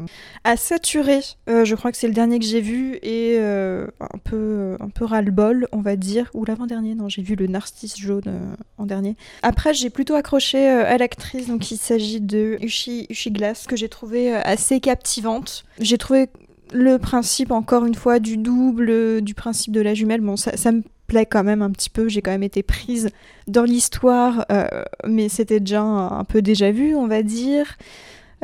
à saturer. Euh, je crois que c'est le dernier que j'ai vu et euh, un peu, un peu ras-le-bol, on va dire. Ou l'avant-dernier, non, j'ai vu le Narcisse jaune euh, en dernier. Après, j'ai plutôt accroché à l'actrice, donc il s'agit de Ushi, Ushi Glass, que j'ai trouvé assez captivante. J'ai trouvé le principe, encore une fois, du double, du principe de la jumelle, bon, ça, ça me quand même un petit peu. J'ai quand même été prise dans l'histoire, euh, mais c'était déjà un, peu déjà vu, on va dire.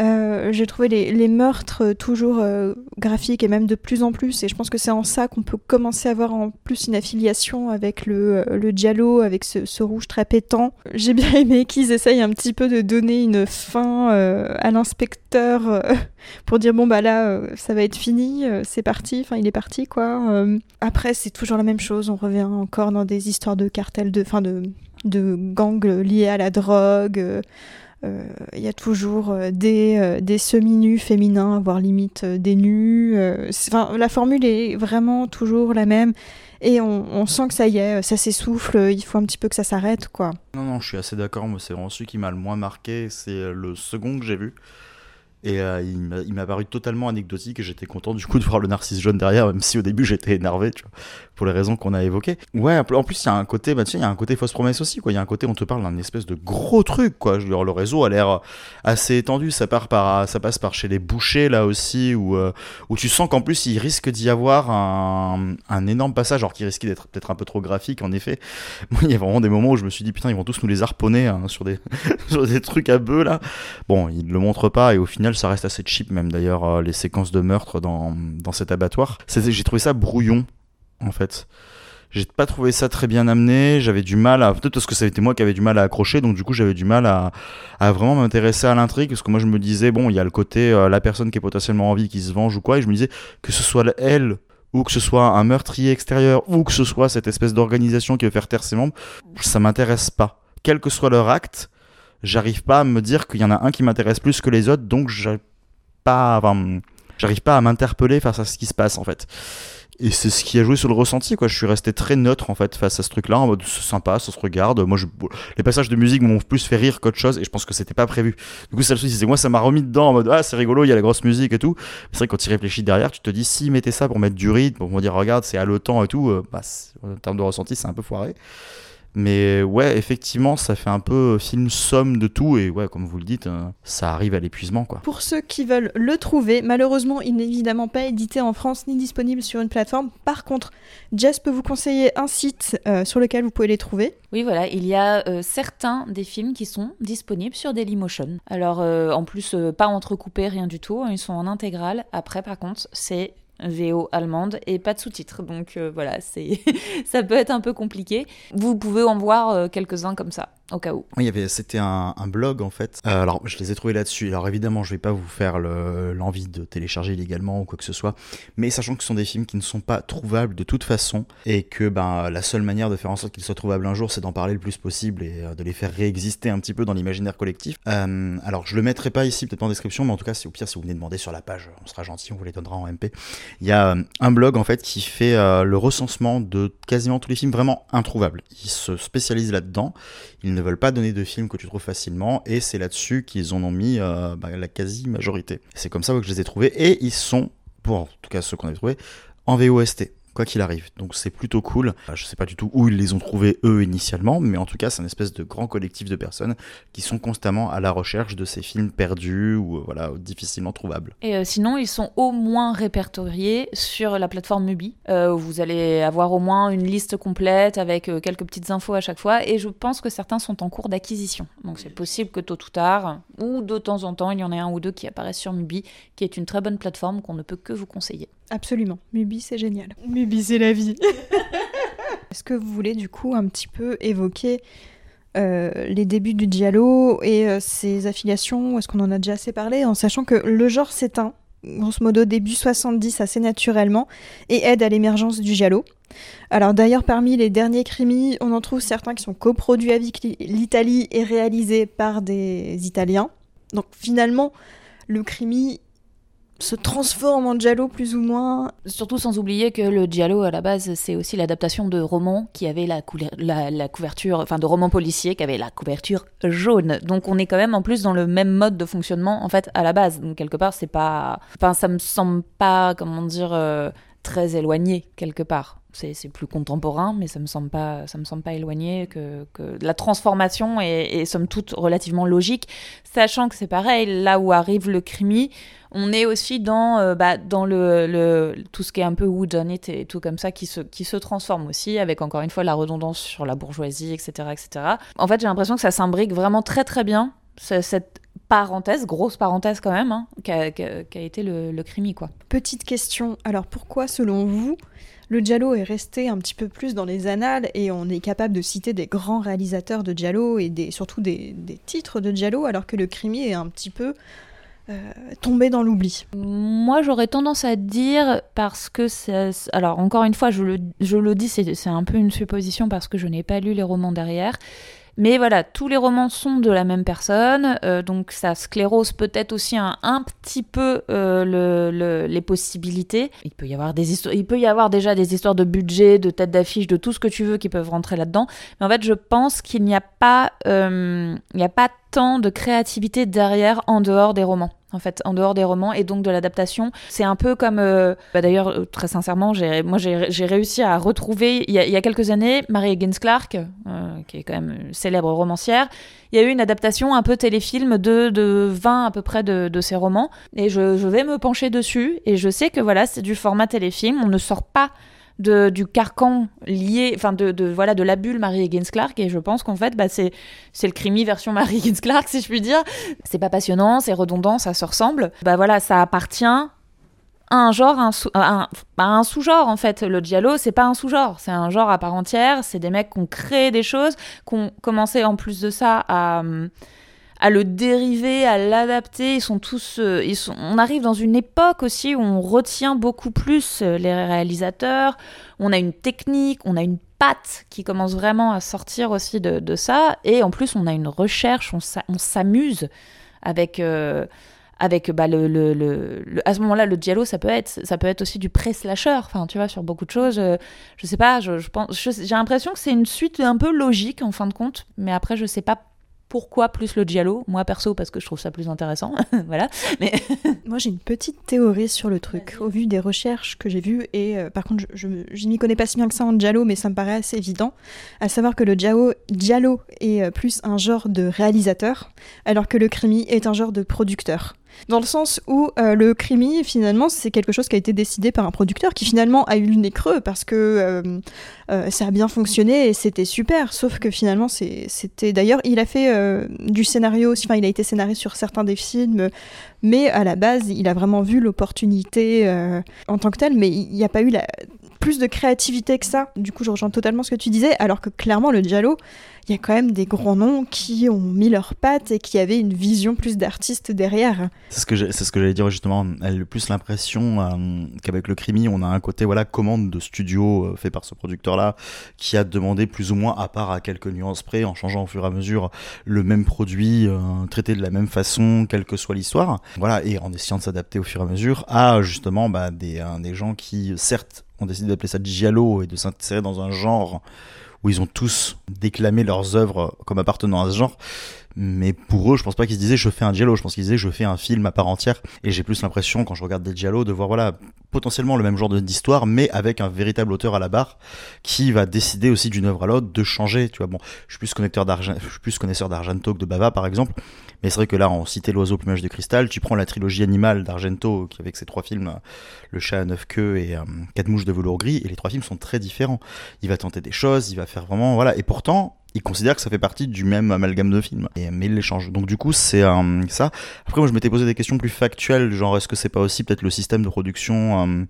Euh, j'ai trouvé les, meurtres toujours euh, graphiques et même de plus en plus. Et je pense que c'est en ça qu'on peut commencer à avoir en plus une affiliation avec le, Diallo, avec ce, rouge très pétant. J'ai bien aimé qu'ils essayent un petit peu de donner une fin à l'inspecteur pour dire bon bah là ça va être fini, c'est parti, enfin il est parti quoi. après c'est toujours la même chose, on revient encore dans des histoires de cartels, de, fin de, de gangs liés à la drogue. Euh, il y a toujours euh, des, euh, des semi-nus féminins, voire limite des nus. Enfin, la formule est vraiment toujours la même. Et on, sent que ça y est, ça s'essouffle, il faut un petit peu que ça s'arrête, quoi. Non, non, je suis assez d'accord, moi c'est vraiment celui qui m'a le moins marqué, c'est le second que j'ai vu. Et euh, il m'a paru totalement anecdotique et j'étais content du coup de voir le narcisse jaune derrière, même si au début j'étais énervé, tu vois, pour les raisons qu'on a évoquées. Ouais, en plus il y a un côté, bah, tu il y a un côté fausse promesse aussi, quoi. Il y a un côté, on te parle d'un espèce de gros truc, quoi. Dire, le réseau a l'air assez étendu, ça, part par, ça passe par chez les bouchers là aussi, où, euh, où tu sens qu'en plus il risque d'y avoir un, un, énorme passage, alors qui risque d'être peut-être un peu trop graphique en effet. Moi, il y a vraiment des moments où je me suis dit, putain, ils vont tous nous les harponner hein, sur, des, sur des trucs à bœufs là. Bon, ils ne le montrent pas et au final, ça reste assez cheap, même d'ailleurs, euh, les séquences de meurtre dans, dans cet abattoir. J'ai trouvé ça brouillon, en fait. J'ai pas trouvé ça très bien amené. J'avais du mal à. Peut-être parce que ça a été moi qui avait du mal à accrocher, donc du coup, j'avais du mal à, à vraiment m'intéresser à l'intrigue. Parce que moi, je me disais, bon, il y a le côté, euh, la personne qui est potentiellement en vie qui se venge ou quoi, et je me disais que ce soit elle ou que ce soit un meurtrier extérieur, ou que ce soit cette espèce d'organisation qui veut faire taire ses membres, ça m'intéresse pas. Quel que soit leur acte, j'arrive pas à me dire qu'il y en a un qui m'intéresse plus que les autres, donc j'arrive pas, j'arrive pas à m'interpeller face à ce qui se passe en fait. Et c'est ce qui a joué sur le ressenti, quoi. Je suis resté très neutre en fait face à ce truc-là, en mode c'est sympa, ça se regarde. Moi, les passages de musique m'ont plus fait rire qu'autre chose, et je pense que c'était pas prévu. Du coup, c'est le souci, c'est moi, ça m'a remis dedans en mode ah, c'est rigolo, il y a la grosse musique et tout. C'est vrai que quand tu réfléchis derrière, tu te dis si mettez ça pour mettre du rythme, pour me dire regarde, c'est haletant et tout, euh, bah, en termes de ressenti, c'est un peu foiré. Mais ouais, effectivement, ça fait un peu film somme de tout, et ouais, comme vous le dites, euh, ça arrive à l'épuisement, quoi. Pour ceux qui veulent le trouver, malheureusement, il n'est évidemment pas édité en France ni disponible sur une plateforme. Par contre, Jess peut vous conseiller un site euh, sur lequel vous pouvez les trouver. Oui, voilà, il y a euh, certains des films qui sont disponibles sur Dailymotion. Alors, euh, en plus, euh, pas entrecoupés, rien du tout, ils sont en intégrale. Après, par contre, c'est VO allemande et pas de sous-titres. Donc euh, voilà, c'est ça peut être un peu compliqué. Vous pouvez en voir euh, quelques-uns comme ça, au cas où. Oui, il y avait, c'était un, blog en fait. Euh, alors, je les ai trouvés là-dessus. Alors évidemment, je vais pas vous faire le- l'envie de télécharger illégalement ou quoi que ce soit, mais sachant que ce sont des films qui ne sont pas trouvables de toute façon et que ben la seule manière de faire en sorte qu'ils soient trouvables un jour, c'est d'en parler le plus possible et de les faire réexister un petit peu dans l'imaginaire collectif. Alors, je le mettrai pas ici, peut-être en description, mais en tout cas, si au pire, si vous venez demander sur la page, on sera gentil, on vous les donnera en MP. Il y a euh, un blog en fait qui fait euh, le recensement de quasiment tous les films vraiment introuvables. Ils se spécialisent là-dedans. Ils ne veulent pas donner de films que tu trouves facilement et c'est là-dessus qu'ils en ont mis euh, bah, la quasi-majorité. C'est comme ça que je les ai trouvés et ils sont, pour en tout cas ceux qu'on a trouvés, en VOST. Quoi qu'il arrive. Donc c'est plutôt cool. Euh, Je sais pas du tout où ils les ont trouvés eux initialement, mais en tout cas c'est une espèce de grand collectif de personnes qui sont constamment à la recherche de ces films perdus ou euh, voilà difficilement trouvables. Et euh, sinon, ils sont au moins répertoriés sur la plateforme Mubi, euh, où vous allez avoir au moins une liste complète avec euh, quelques petites infos à chaque fois. Et je pense que certains sont en cours d'acquisition. Donc c'est possible que tôt ou tard, ou de temps en temps, il y en ait un ou deux qui apparaissent sur Mubi, qui est une très bonne plateforme qu'on ne peut que vous conseiller. Absolument. Mubi, c'est génial. Mubi, la vie. Est-ce que vous voulez du coup un petit peu évoquer euh, les débuts du Diallo et euh, ses affiliations? Est-ce qu'on en a déjà assez parlé? En sachant que le genre s'éteint, grosso modo début 70 assez naturellement, et aide à l'émergence du Giallo. Alors d'ailleurs, parmi les derniers crimis, on en trouve certains qui sont coproduits avec l'I- l'Italie et réalisés par des Italiens. Donc finalement, le crimi se transforme en Giallo plus ou moins. Surtout sans oublier que le Giallo, à la base, c'est aussi l'adaptation de romans qui avaient la, la, la couverture, enfin de romans policiers qui avaient la couverture jaune. Donc on est quand même en plus dans le même mode de fonctionnement, en fait, à la base. Donc quelque part, c'est pas. Enfin, ça me semble pas, comment dire, euh, très éloigné, quelque part. C'est plus contemporain, mais ça me semble pas, ça me semble pas éloigné que, la transformation est, est somme toute relativement logique, sachant que c'est pareil, là où arrive le crimi, on est aussi dans, euh, bah, dans le, tout ce qui est un peu whodunit et tout comme ça qui se, qui se transforme aussi, avec encore une fois la redondance sur la bourgeoisie, etc. etc. En fait, j'ai l'impression que ça s'imbrique vraiment très très bien, ce- cette parenthèse, grosse parenthèse quand même, hein, qu'a été le, le crimi, quoi. Petite question, alors pourquoi selon vous le Giallo est resté un petit peu plus dans les annales et on est capable de citer des grands réalisateurs de Giallo et des, surtout des, des titres de Giallo alors que le crimi est un petit peu euh, tombé dans l'oubli? Moi, j'aurais tendance à dire parce que c'est. Alors, encore une fois, je le, je le dis, c'est c'est un peu une supposition parce que je n'ai pas lu les romans derrière. Mais voilà, tous les romans sont de la même personne, euh, donc ça sclérose peut-être aussi un, petit peu euh, le, le- les possibilités. Il peut y avoir des histoires, il peut y avoir déjà des histoires de budget, de tête d'affiche, de tout ce que tu veux qui peuvent rentrer là-dedans. Mais en fait, je pense qu'il n'y a pas, euh, il n'y a pas tant de créativité derrière en dehors des romans. En fait, en dehors des romans et donc de l'adaptation, c'est un peu comme. euh, bah D'ailleurs, euh, très sincèrement, j'ai, moi j'ai, réussi à retrouver il y a, il y a quelques années Mary Higgins Clark, euh, qui est quand même une célèbre romancière. Il y a eu une adaptation un peu téléfilm de, de 20 à peu près de, de ses romans et je, je vais me pencher dessus et je sais que voilà, c'est du format téléfilm. On ne sort pas de, du carcan lié, enfin de, de, voilà de la bulle Marie Higgins Clark et je pense qu'en fait bah, c'est le crimi version Marie Higgins Clark si je puis dire. C'est pas passionnant, c'est redondant, ça se ressemble. Bah voilà, ça appartient à un genre, un, sous, un, un sous-genre en fait. Le giallo, c'est pas un sous-genre, c'est un genre à part entière. C'est des mecs qui ont créé des choses, qui ont commencé en plus de ça à à le dériver, à l'adapter. Ils sont tous, euh, ils sont, on arrive dans une époque aussi où on retient beaucoup plus euh, les réalisateurs. On a une technique, on a une patte qui commence vraiment à sortir aussi de, ça. Et en plus, on a une recherche, on s'amuse avec. Euh, avec bah, le, le, le, à ce moment-là le giallo ça peut être ça peut être aussi du pré-slasher enfin tu vois sur beaucoup de choses je sais pas je, je pense j'ai l'impression que c'est une suite un peu logique en fin de compte mais après je sais pas pourquoi plus le giallo? Moi perso parce que je trouve ça plus intéressant, voilà. Mais moi j'ai une petite théorie sur le truc au vu des recherches que j'ai vues et euh, par contre je, je, m'y connais pas si bien que ça en giallo mais ça me paraît assez évident, à savoir que le giallo, giallo est euh, plus un genre de réalisateur alors que le crimi est un genre de producteur. Dans le sens où euh, le crimi, finalement, c'est quelque chose qui a été décidé par un producteur qui finalement a eu le nez creux parce que euh, euh, ça a bien fonctionné et c'était super. Sauf que finalement, c'était. D'ailleurs, il a fait du scénario, enfin, il a été scénariste sur certains des films, mais à la base, il a vraiment vu l'opportunité en tant que telle, mais il n'y a pas eu la... plus de créativité que ça. Du coup, je rejoins totalement ce que tu disais, alors que clairement, le Diallo il y a quand même des grands noms qui ont mis leurs pattes et qui avaient une vision plus d'artiste derrière. C'est ce que j'allais dire justement. Elle a plus l'impression euh, qu'avec le Crimi, on a un côté voilà commande de studio euh, fait par ce producteur-là qui a demandé plus ou moins, à part à quelques nuances près, en changeant au fur et à mesure le même produit, euh, traité de la même façon, quelle que soit l'histoire. Voilà, et en essayant de s'adapter au fur et à mesure à justement bah, des, des gens qui certes ont décidé d'appeler ça giallo et de s'insérer dans un genre où ils ont tous déclamé leurs œuvres comme appartenant à ce genre. Mais pour eux, je pense pas qu'ils se disaient je fais un giallo, je pense qu'ils disaient je fais un film à part entière. Et j'ai plus l'impression quand je regarde des giallo de voir voilà potentiellement le même genre d'histoire, mais avec un véritable auteur à la barre qui va décider aussi d'une œuvre à l'autre de changer. Tu vois bon, je suis plus connaisseur d'argent, je suis plus connaisseur d'Argento que de Bava par exemple. Mais c'est vrai que là, on citait l'oiseau plumage de cristal. Tu prends la trilogie animale d'Argento, qui avec ses trois films, Le chat à neuf queues et euh, Quatre mouches de velours gris, et les trois films sont très différents. Il va tenter des choses, il va faire vraiment, voilà. Et pourtant, il considère que ça fait partie du même amalgame de films. Et, mais il les. Donc du coup, c'est euh, ça. Après, moi, je m'étais posé des questions plus factuelles, genre est-ce que c'est pas aussi peut-être le système de production euh,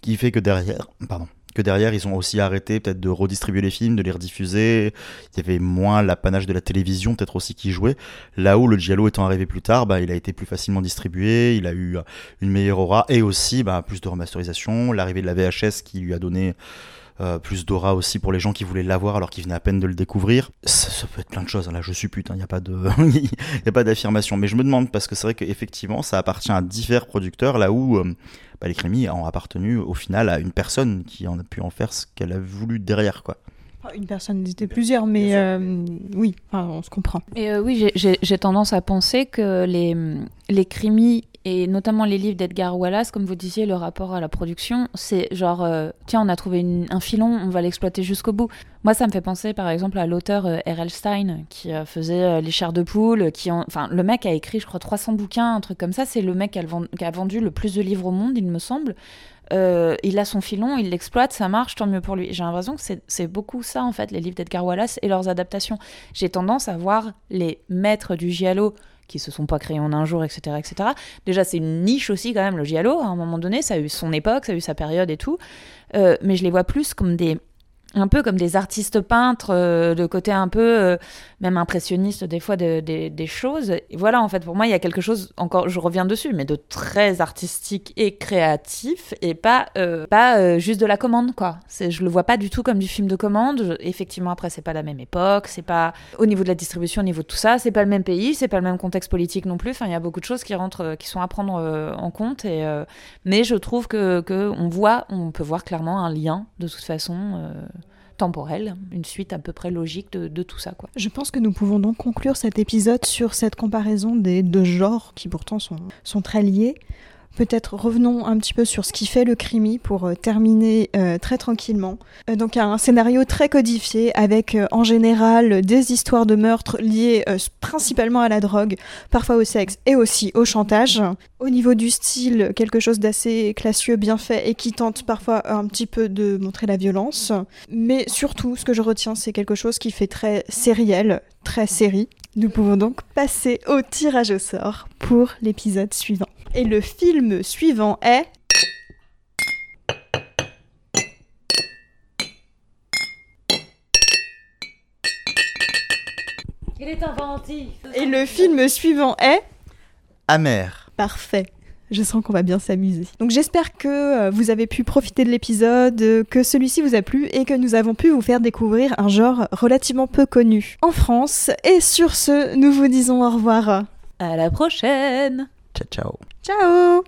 qui fait que derrière, pardon, que derrière ils ont aussi arrêté peut-être de redistribuer les films, de les rediffuser. Il y avait moins l'apanage de la télévision peut-être aussi qui jouait. Là où le Giallo étant arrivé plus tard, bah, il a été plus facilement distribué, il a eu une meilleure aura et aussi bah, plus de remasterisation, l'arrivée de la VHS qui lui a donné euh, plus d'aura aussi pour les gens qui voulaient l'avoir alors qu'ils venaient à peine de le découvrir. Ça, peut être plein de choses. Hein. Là, je suis putain, il n'y a pas de, il a pas d'affirmation. Mais je me demande parce que c'est vrai qu'effectivement, ça appartient à divers producteurs là où euh, bah, les Crémis ont appartenu au final à une personne qui en a pu en faire ce qu'elle a voulu derrière, quoi. Une personne, ils étaient plusieurs, mais euh, oui, on se comprend. Et oui, j'ai tendance à penser que les, les crimis et notamment les livres d'Edgar Wallace, comme vous disiez, le rapport à la production, c'est genre, euh, tiens, on a trouvé un filon, on va l'exploiter jusqu'au bout. Moi, ça me fait penser, par exemple, à l'auteur euh, R.L. Stein, qui euh, faisait Les chairs de poule, qui enfin, le mec a écrit, je crois, 300 bouquins, un truc comme ça. C'est le mec qui a, vendu le plus de livres au monde, il me semble. Il a son filon, il l'exploite, ça marche, tant mieux pour lui. J'ai l'impression que c'est beaucoup ça, en fait, les livres d'Edgar Wallace et leurs adaptations. J'ai tendance à voir les maîtres du giallo qui se sont pas créés en un jour, etc. etc. Déjà, c'est une niche aussi quand même, le giallo, à un moment donné, ça a eu son époque, ça a eu sa période et tout, euh, mais je les vois plus comme des un peu comme des artistes peintres, euh, de côté un peu euh, même impressionniste des fois des choses. Et voilà, en fait, pour moi, il y a quelque chose, encore, je reviens dessus, mais de très artistique et créatif, et pas, euh, pas juste de la commande, quoi. Je le vois pas du tout comme du film de commande. effectivement, après, c'est pas la même époque, c'est pas au niveau de la distribution, au niveau de tout ça, c'est pas le même pays, c'est pas le même contexte politique non plus. Enfin, il y a beaucoup de choses qui rentrent, qui sont à prendre en compte. Et, mais je trouve que, que, on voit, on peut voir clairement un lien de toute façon temporelle, une suite à peu près logique de, tout ça. Quoi. Je pense que nous pouvons donc conclure cet épisode sur cette comparaison des deux genres qui pourtant sont, sont très liés Peut-être revenons un petit peu sur ce qui fait le crimi pour euh, terminer euh, très tranquillement. Euh, donc un scénario très codifié avec en général des histoires de meurtres liées principalement à la drogue, parfois au sexe et aussi au chantage. Au niveau du style, quelque chose d'assez classieux, bien fait et qui tente parfois un petit peu de montrer la violence. Mais surtout, ce que je retiens, c'est quelque chose qui fait très sériel, très série. Nous pouvons donc passer au tirage au sort pour l'épisode suivant. Et le film suivant est Il est inventif. Et le film suivant est Amer. Parfait. Je sens qu'on va bien s'amuser. Donc j'espère que euh, vous avez pu profiter de l'épisode, euh, que celui-ci vous a plu et que nous avons pu vous faire découvrir un genre relativement peu connu en France. Et sur ce, nous vous disons au revoir. À la prochaine. Ciao, ciao. Ciao